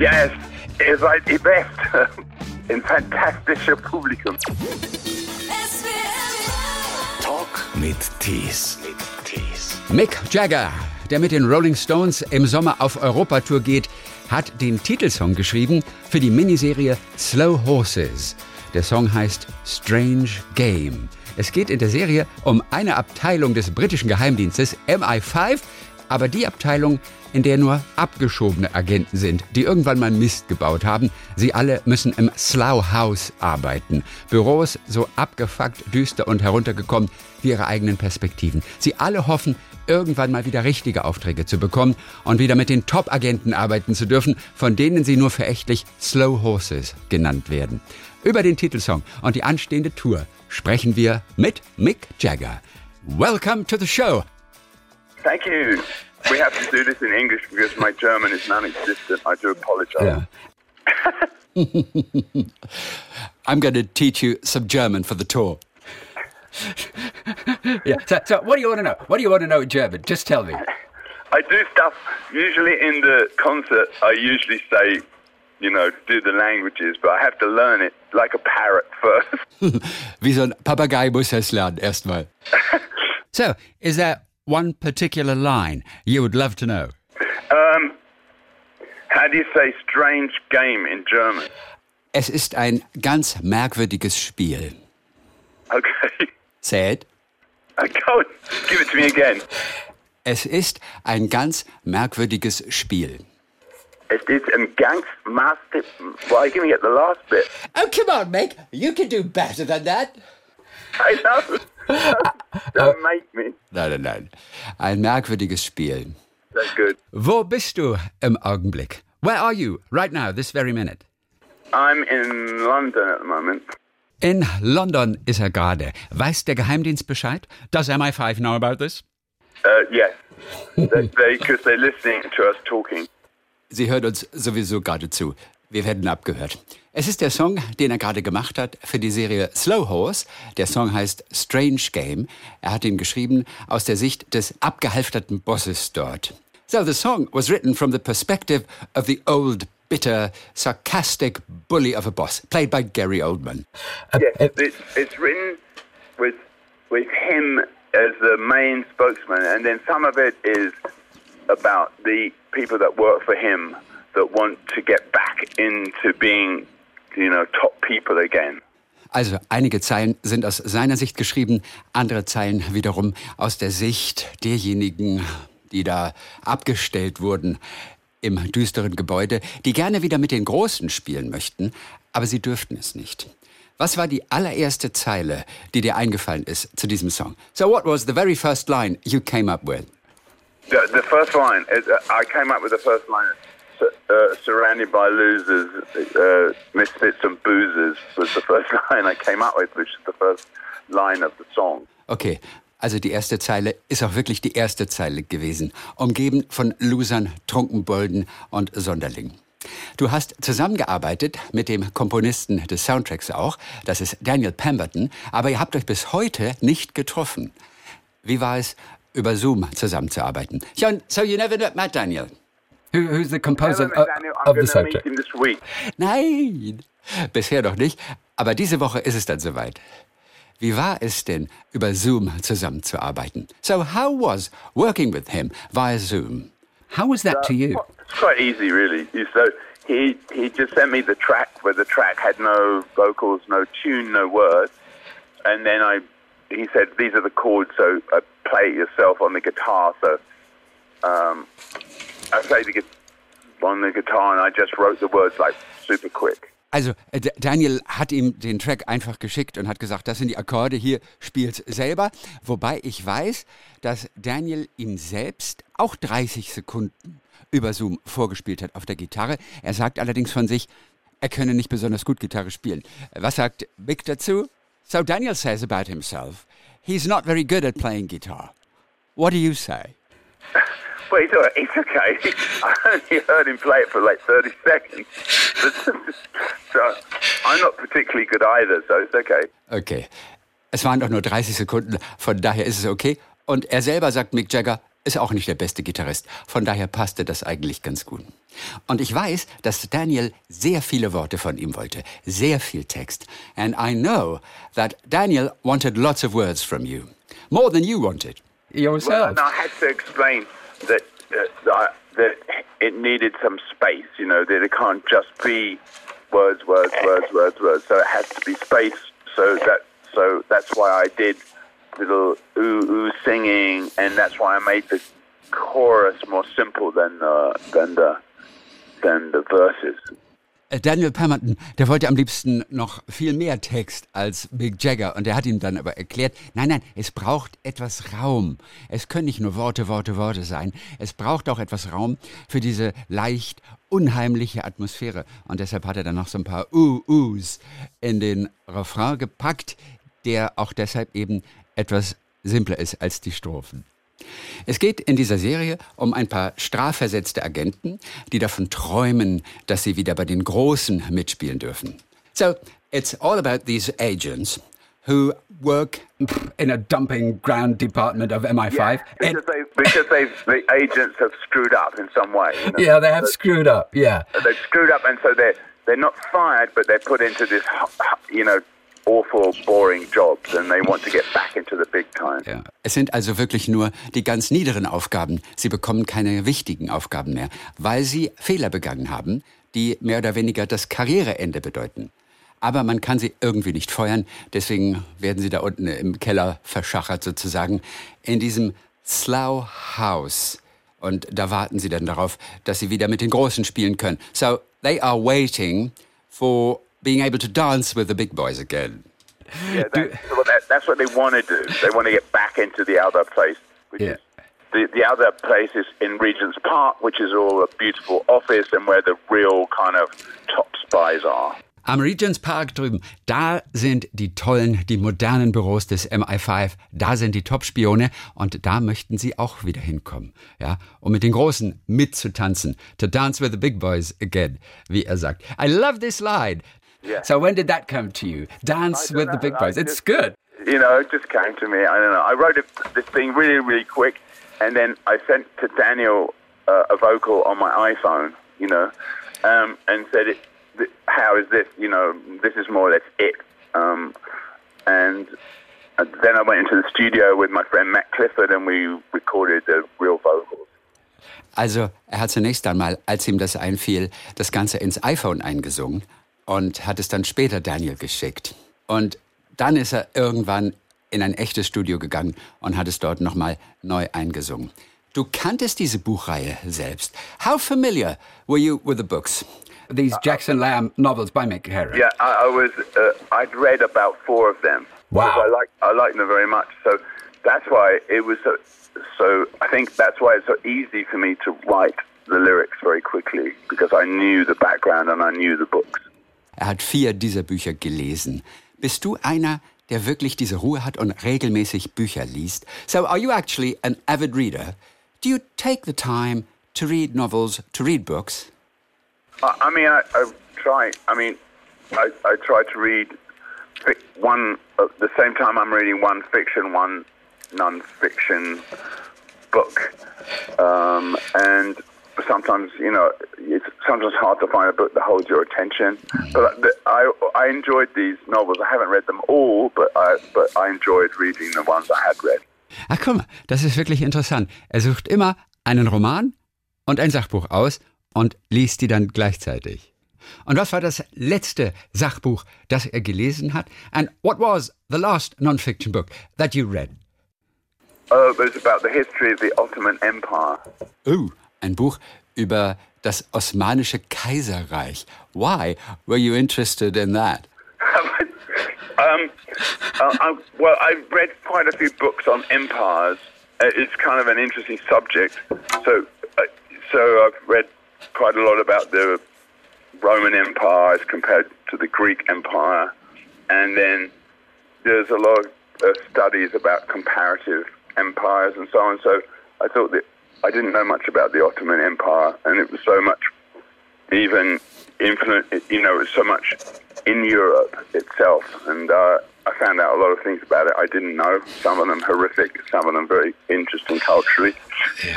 Yes, ihr seid die Beste. Ein fantastischer Publikum. Talk mit Tees. Mick Jagger, der mit den Rolling Stones im Sommer auf Europatour geht, hat den Titelsong geschrieben für die Miniserie Slow Horses. Der Song heißt Strange Game. Es geht in der Serie um eine Abteilung des britischen Geheimdienstes MI5, aber die Abteilung, in der nur abgeschobene Agenten sind, die irgendwann mal Mist gebaut haben. Sie alle müssen im Slough House arbeiten. Büros so abgefuckt, düster und heruntergekommen wie ihre eigenen Perspektiven. Sie alle hoffen, irgendwann mal wieder richtige Aufträge zu bekommen und wieder mit den Top-Agenten arbeiten zu dürfen, von denen sie nur verächtlich Slow Horses genannt werden. Über den Titelsong und die anstehende Tour sprechen wir mit Mick Jagger. Welcome to the show. Thank you. We have to do this in English because my German is non-existent. I do apologize. Yeah. I'm going to teach you some German for the tour. yeah. So, so, what do you want to know? What do you want to know in German? Just tell me. I do stuff usually in the concert. I usually say, you know, do the languages, but I have to learn it like a parrot first. Wie so ein Papagei muss es lernen, erstmal. so, is there one particular line you would love to know? Um, how do you say strange game in German? Es ist ein ganz merkwürdiges Spiel. Okay. Say it. I can't. Give it to me again. Es ist ein ganz merkwürdiges Spiel. It is a gangster. Well, give me at the last bit. Oh, come on, Meg. You can do better than that. I know. Don't make me. Nein, nein, nein. Ein merkwürdiges Spiel. That's good. Wo bist du im Augenblick? Where are you right now, this very minute? I'm in London at the moment. In London ist er gerade. Weiß der Geheimdienst Bescheid? Does MI5 know about this? Uh, yes. Because they, they're listening to us talking. Sie hört uns sowieso gerade zu. Wir werden abgehört. Es ist der Song, den er gerade gemacht hat für die Serie Slow Horse. Der Song heißt Strange Game. Er hat ihn geschrieben aus der Sicht des abgehalfterten Bosses dort. So the song was written from the perspective of the old, bitter, sarcastic bully of a boss, played by Gary Oldman. Yes, it's, it's written with with him as the main spokesman, and then some of it is about the people that work for him that want to get back into being, you know, top people again. Also einige Zeilen sind aus seiner Sicht geschrieben, andere Zeilen wiederum aus der Sicht derjenigen, die da abgestellt wurden im düsteren Gebäude, die gerne wieder mit den Großen spielen möchten, aber sie dürften es nicht. Was war die allererste Zeile, die dir eingefallen ist zu diesem Song? So what was the very first line you came up with? The, the first line is uh, I came up with the first line. Uh, surrounded by losers, uh, misfits and boozers was the first line I came up with, which is the first line of the song. Okay, also die erste Zeile ist auch wirklich die erste Zeile gewesen, umgeben von Losern, Trunkenbolden und Sonderlingen. Du hast zusammengearbeitet mit dem Komponisten des Soundtracks auch, das ist Daniel Pemberton, aber ihr habt euch bis heute nicht getroffen. Wie war es, über Zoom zusammenzuarbeiten? So you never met Daniel? Who, who's the composer. I'm of the week. Nein, bisher noch nicht, aber diese Woche ist es dann soweit. Wie war es denn, über Zoom zusammenzuarbeiten? So how was working with him via Zoom? How was that to you? It's quite easy, really. So he he just sent me the track where the track had no vocals, no tune, no words, and then I he said these are the chords, so uh, play it yourself on the guitar. So um, I played the, gu- on the guitar, and I just wrote the words like super quick. Also äh, Daniel hat ihm den Track einfach geschickt und hat gesagt, das sind die Akkorde, hier spielt selber. Wobei ich weiß, dass Daniel ihm selbst auch 30 Sekunden über Zoom vorgespielt hat auf der Gitarre. Er sagt allerdings von sich, er könne nicht besonders gut Gitarre spielen. Was sagt Mick dazu? So Daniel says about himself, he's not very good at playing guitar. What do you say? But it's, all right, it's okay. I only heard him play it for like 30 seconds. so I'm not particularly good either, so it's okay. Okay. Es waren doch nur 30 Sekunden, von daher ist es okay. Und er selber sagt, Mick Jagger ist auch nicht der beste Gitarrist. Von daher passte das eigentlich ganz gut. Und ich weiß, dass Daniel sehr viele Worte von ihm wollte, sehr viel Text. And I know that Daniel wanted lots of words from you, more than you wanted yourself. Well, and I had to explain that, uh, that it needed some space, you know, that it can't just be words, words, words, words, words. So it has to be space. So that so that's why I did little ooh ooh singing, and that's why I made the chorus more simple than the than the than the verses. Äh, Daniel Pemberton, der wollte am liebsten noch viel mehr Text als Big Jagger und der hat ihm dann aber erklärt, nein, nein, es braucht etwas Raum. Es können nicht nur Worte, Worte, Worte sein. Es braucht auch etwas Raum für diese leicht unheimliche Atmosphäre. Und deshalb hat er dann noch so ein paar Uh-Us in den Refrain gepackt, der auch deshalb eben etwas simpler ist als die Strophen. Es geht in dieser Serie um ein paar strafversetzte Agenten, die davon träumen, dass sie wieder bei den Großen mitspielen dürfen. So, it's all about these agents who work in a dumping ground department of MI5. Yeah, because, they, because the agents have screwed up in some way. You know? Yeah, they have screwed up. Yeah, they've screwed up, and so they're they're not fired, but they're put into this, you know, awful, boring jobs and they want to get back into the big time. Ja. Es sind also wirklich nur die ganz niederen Aufgaben. Sie bekommen keine wichtigen Aufgaben mehr, weil sie Fehler begangen haben, die mehr oder weniger das Karriereende bedeuten. Aber man kann sie irgendwie nicht feuern, deswegen werden sie da unten im Keller verschachert sozusagen, in diesem Slough House. Und da warten sie dann darauf, dass sie wieder mit den Großen spielen können. So, they are waiting for being able to dance with the big boys again. Yeah, that's, that's what they want to do. They want to get back into the other place, which yeah. is the, the other place is in Regent's Park, which is all a beautiful office and where the real kind of top spies are. Am Regents Park drüben, da sind die tollen, die modernen Büros des MI5, da sind die Top-Spione und da möchten sie auch wieder hinkommen, ja, um mit den Großen mitzutanzen, to dance with the big boys again, wie er sagt. I love this line. Yeah. So when did that come to you? Dance with know. the big boys. It's just, good. You know, it just came to me. I don't know. I wrote it, this thing really, really quick, and then I sent to Daniel uh, a vocal on my iPhone. You know, um, and said, it, "How is this? You know, this is more or less it." Um, and then I went into the studio with my friend Matt Clifford, and we recorded the real vocals. Also, er hat zunächst einmal, als ihm das einfiel, das Ganze ins iPhone eingesungen und hat es dann später Daniel geschickt. Und dann ist er irgendwann in ein echtes Studio gegangen und hat es dort nochmal neu eingesungen. Du kanntest diese Buchreihe selbst. How familiar were you with the books? These Jackson Lamb novels by Mick Herron. Yeah, I, I was. Uh, I'd read about four of them. Wow. I like I like them very much. So that's why it was so. So I think that's why it's so easy for me to write the lyrics very quickly because I knew the background and I knew the books. Er hat vier dieser Bücher gelesen. Bist du einer, der wirklich diese Ruhe hat und regelmäßig Bücher liest? So are you actually an avid reader? Do you take the time to read novels, to read books? I mean, I, I try. I mean, I, I try to read one at the same time I'm reading one fiction, one non-fiction book, um, and sometimes, you know, it's sometimes hard to find a book that holds your attention. But I, I enjoyed these novels. I haven't read them all, but I, but I enjoyed reading the ones I had read. Ach mal, das ist wirklich interessant. Er sucht immer einen Roman und ein Sachbuch aus und liest die dann gleichzeitig. Und was war das letzte Sachbuch, das er gelesen hat? And what was the last non-fiction book that you read? Oh, it was about the history of the Ottoman Empire. Ooh, ein Buch über das Osmanische Kaiserreich. Why were you interested in that? um, uh, I, well, I've read quite a few books on empires. Uh, it's kind of an interesting subject. So, uh, so I've read quite a lot about the Roman Empire as compared to the Greek Empire, and then there's a lot of uh, studies about comparative empires and so on. So I thought that I didn't know much about the Ottoman Empire, and it was so much even influence. You know, it was so much in Europe itself, and uh, I found out a lot of things about it I didn't know. Some of them horrific, some of them very interesting culturally,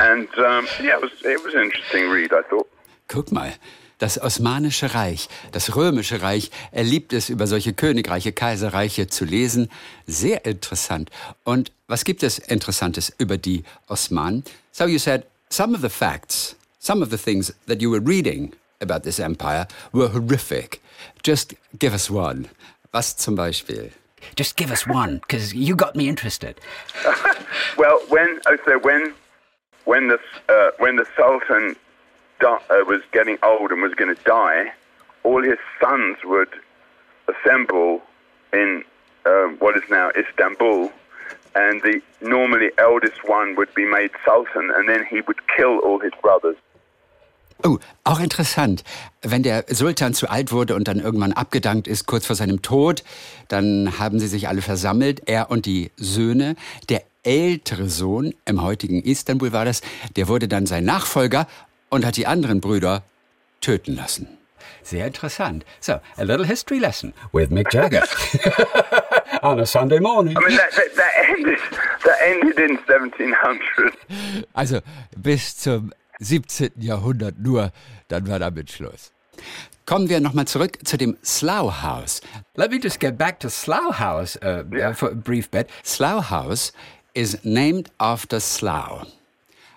and um, yeah, it was it was an interesting read. I thought. guck mal. Das Osmanische Reich, das Römische Reich, er liebt es, über solche Königreiche, Kaiserreiche zu lesen. Sehr interessant. Und was gibt es Interessantes über die Osmanen? So you said, some of the facts, some of the things that you were reading about this empire were horrific. Just give us one. Was zum Beispiel? Just give us one, because you got me interested. well, when oh, so when when the uh, when the Sultan di- uh, was getting old and was going to die, all his sons would assemble in uh, what is now Istanbul, and the normally eldest one would be made sultan, and then he would kill all his brothers. Oh, auch interessant. Wenn der Sultan zu alt wurde und dann irgendwann abgedankt ist, kurz vor seinem Tod, dann haben sie sich alle versammelt, er und die Söhne. Der ältere Sohn, im heutigen Istanbul war das, der wurde dann sein Nachfolger und hat die anderen Brüder töten lassen. Sehr interessant. So, a little history lesson with Mick Jagger on a Sunday morning. I mean, that, that, that ended that ended in 1700. Also bis zum 17. Jahrhundert nur, dann war damit Schluss. Kommen wir nochmal zurück zu dem Slough House. Let me just get back to Slough House uh, uh, for a brief bit. Slough House is named after Slough.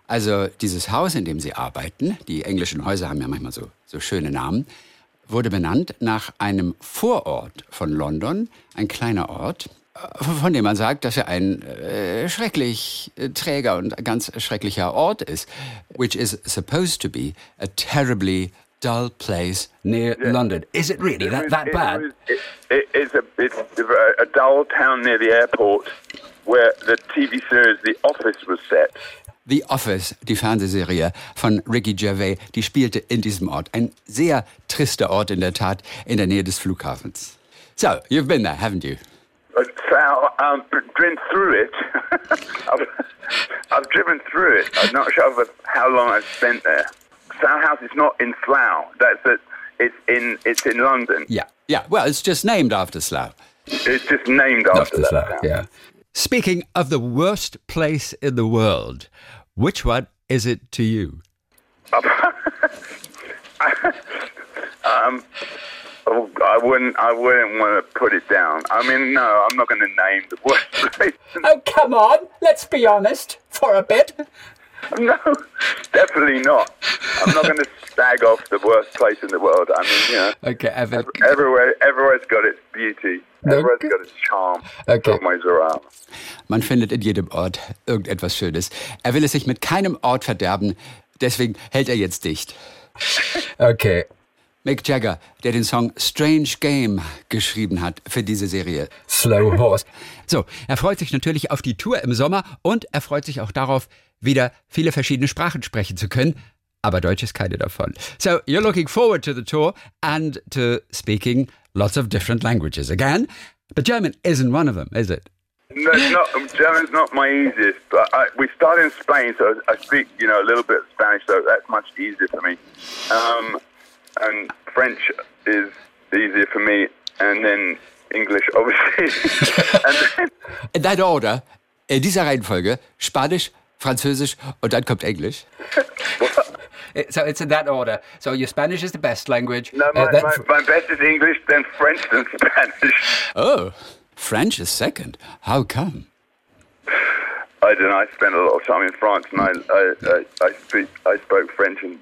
Also dieses Haus, in dem sie arbeiten, die englischen Häuser haben ja manchmal so, so schöne Namen, wurde benannt nach einem Vorort von London, ein kleiner Ort, äh, von dem man sagt, dass er ein äh, schrecklich äh, träger und ganz schrecklicher Ort ist, which is supposed to be a terribly dull place near London. Is it really that, that It bad? was- it- it- it's a it's a dull town near the airport where the TV series The Office was set. The Office, die Fernsehserie von Ricky Gervais, die spielte in diesem Ort. Ein sehr trister Ort in der Tat, in der Nähe des Flughafens. So, you've been there, haven't you? But Sal, um, driven through it. I've, I've driven through it. I'm not sure how long I've spent there. Slough House is not in Slough. That's it. It's in it's in London. Yeah. Yeah, well, it's just named after Slough. It's just named after, Slough. town. yeah. Speaking of the worst place in the world, which one is it to you? Um, oh, I wouldn't. I wouldn't want to put it down. I mean, no, I'm not going to name the worst place. Oh, come on, let's be honest for a bit. no, definitely not. I'm not going to stag off the worst place in the world. I mean, you know, Okay, Evan. everywhere, everywhere's got its beauty. Everywhere's got its charm. Okay. Man findet in jedem Ort irgendetwas Schönes. Er will es sich mit keinem Ort verderben, deswegen hält er jetzt dicht. Okay. Mick Jagger, der den Song Strange Game geschrieben hat für diese Serie. Slow horse. So, er freut sich natürlich auf die Tour im Sommer und er freut sich auch darauf, wieder viele verschiedene Sprachen sprechen zu können. Aber Deutsch ist keine davon. So, you're looking forward to the tour and to speaking lots of different languages again. But German isn't one of them, is it? No, it's not, German's not my easiest, but I, we started in Spain, so I speak, you know, a little bit of Spanish, so that's much easier for me. Um, and French is easier for me, and then English, obviously. and then, In that order, in dieser Reihenfolge, Spanisch, Französisch und dann kommt Englisch. So it's in that order. So your Spanish is the best language. no, uh, my, then my, my best is English, then French, then Spanish. Oh, French is second. How come? I don't know. I spent a lot of time in France, and I I, I, I speak I spoke French and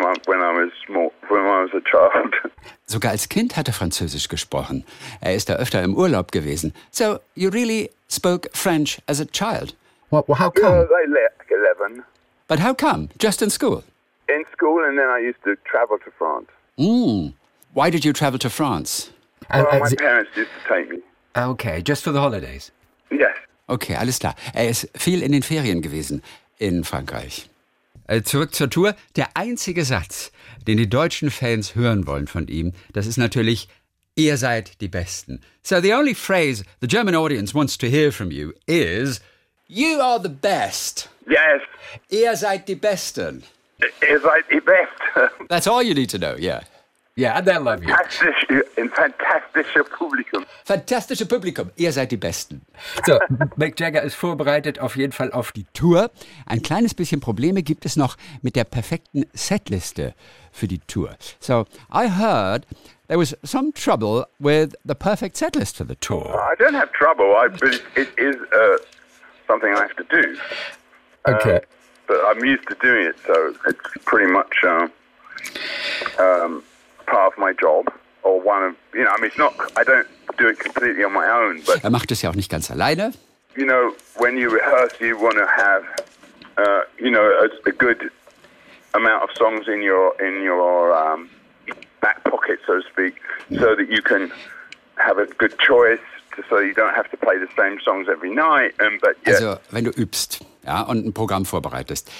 Sogar als Kind hat er Französisch gesprochen. Er ist da öfter im Urlaub gewesen. So, you really spoke French as a child. Well, well, how come? was like eleven But how come? Just in school? in school, and then I used to travel to France. Mm. Why did you travel to France? Well, and my the- parents used to take me. okay, just for the holidays. Yes. Okay, alles klar. Er ist viel in den Ferien gewesen in Frankreich. Äh, Zurück zur Tour. Der einzige Satz, den die deutschen Fans hören wollen von ihm, das ist natürlich, ihr seid die Besten. So the only phrase the German audience wants to hear from you is, you are the best. Yes. Ihr seid die Besten. It's like the best. That's all you need to know, yeah. Yeah, and they'll love you. Fantastisch, ein fantastischer Publikum. Fantastische Publikum, ihr seid die Besten. So, Mick Jagger ist vorbereitet auf jeden Fall auf die Tour. Ein kleines bisschen Probleme gibt es noch mit der perfekten Setliste für die Tour. So, I heard there was some trouble with the perfect setlist for the tour. I don't have trouble, I, but it, it is uh, something I have to do. Okay. Uh, but I'm used to doing it, so it's pretty much uh, um, part of my job. Or one of, you know, I mean, it's not, I don't do it completely on my own, but Er macht es ja auch nicht ganz alleine. you know, when you rehearse, you want to have, uh, you know, a, a good amount of songs in your in your um, back pocket, so to speak, so that you can have a good choice, so you don't have to play the same songs every night. And but yeah, Also, wenn du übst ja, und ein Programm vorbereitest,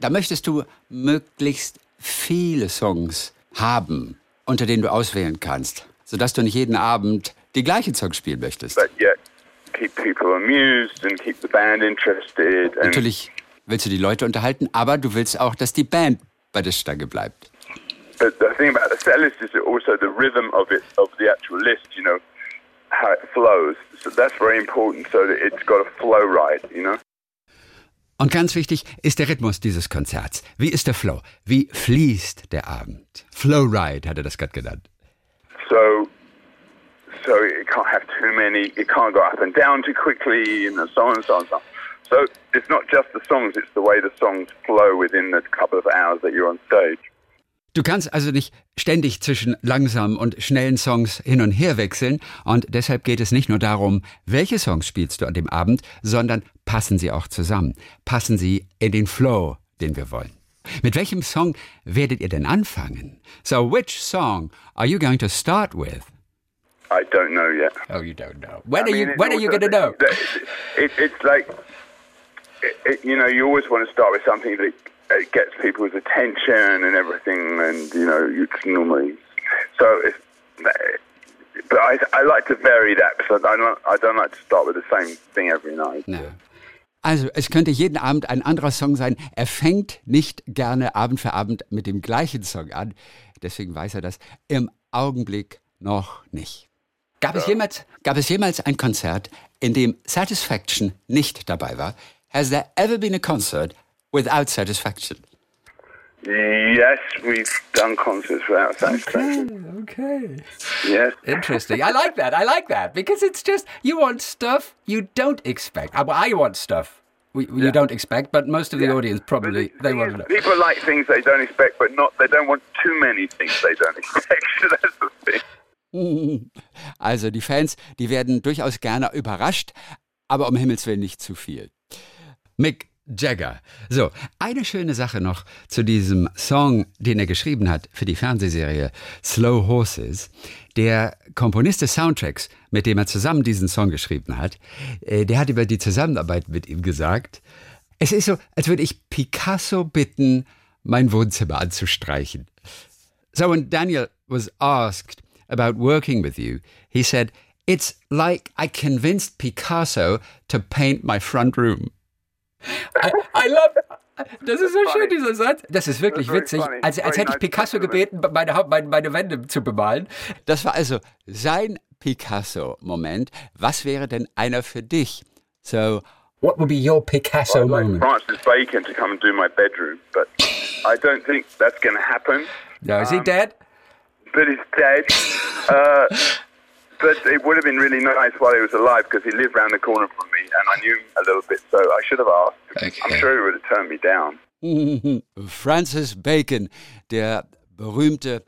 da möchtest du möglichst viele Songs haben, unter denen du auswählen kannst, sodass du nicht jeden Abend die gleichen Songs spielen möchtest. Natürlich willst du die Leute unterhalten, aber du willst auch, dass die Band bei der Stange bleibt. But the thing about the set list is also the rhythm of it, of the actual list, you know, how it flows. So that's very important so that it's got a flow right, you know. Und ganz wichtig ist der Rhythmus dieses Konzerts. Wie ist der Flow? Wie fließt der Abend? Flowride hat er das gerade genannt. So, so it can't have too many, it can't go up and down too quickly, and so on and so on and so on. So it's not just the songs, it's the way the songs flow within the couple of hours that you're on stage. Du kannst also nicht ständig zwischen langsamen und schnellen Songs hin und her wechseln und deshalb geht es nicht nur darum, welche Songs spielst du an dem Abend, sondern passen sie auch zusammen. Passen sie in den Flow, den wir wollen. Mit welchem Song werdet ihr denn anfangen? So which song are you going to start with? I don't know yet. Oh, you don't know. When I are you? mean, it's When are you also- going to know? It, it's like, it, it, you know, you always want to start with something that uh, gets people's attention and everything, and you know, you normally. So, it's, but I, I like to vary that because I don't, I don't like to start with the same thing every night. Na. Also, es könnte jeden Abend ein anderer Song sein. Er fängt nicht gerne Abend für Abend mit dem gleichen Song an. Deswegen weiß er das im Augenblick noch nicht. Gab es jemals, gab es jemals ein Konzert, in dem Satisfaction nicht dabei war? Has there ever been a concert without satisfaction? Yes, we've done concerts without satisfaction. Okay. Yes. Interesting. I like that. I like that because it's just you want stuff you don't expect. Uh, Well, I want stuff we, you don't expect, but most of the audience probably the they want to know. People like things they don't expect, but not. They don't want too many things they don't expect. So that's the thing. Also die Fans, die werden durchaus gerne überrascht, aber um Himmels Willen nicht zu viel. Mick Jagger. So, eine schöne Sache noch zu diesem Song, den er geschrieben hat für die Fernsehserie Slow Horses. Der Komponist des Soundtracks, mit dem er zusammen diesen Song geschrieben hat, äh, der hat über die Zusammenarbeit mit ihm gesagt, es ist so, als würde ich Picasso bitten, mein Wohnzimmer anzustreichen. So when Daniel was asked about working with you, he said, It's like I convinced Picasso to paint my front room. I, I love. Das ist so schön, dieser Satz. Das ist wirklich witzig. Als, als hätte ich Picasso gebeten, meine, meine, meine Wände zu bemalen. Das war also sein Picasso-Moment. Was wäre denn einer für dich? So, What would be your Picasso I'd like moment? Francis Bacon to come and do my bedroom, but I don't think that's going to happen. No, is he dead? But he's dead. uh, but it would have been really nice while he was alive because he lived round the corner from me, and I knew him a little bit, so I should have asked. him. I'm Okay. sure he would have turned me down. Francis Bacon, der berühmte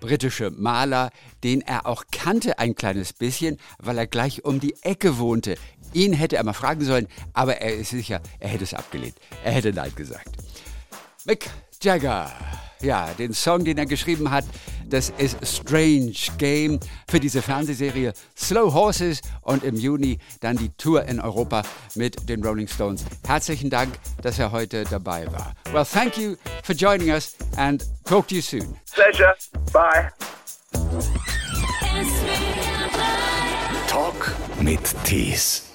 britische Maler, den er auch kannte ein kleines bisschen, weil er gleich um die Ecke wohnte. Ihn hätte er mal fragen sollen, aber er ist sicher, er hätte es abgelehnt. Er hätte Nein gesagt. Mick Jagger. Ja, den Song, den er geschrieben hat, das ist Strange Game für diese Fernsehserie Slow Horses und im Juni dann die Tour in Europa mit den Rolling Stones. Herzlichen Dank, dass er heute dabei war. Well, thank you for joining us and talk to you soon. Pleasure. Bye. Talk mit Tees.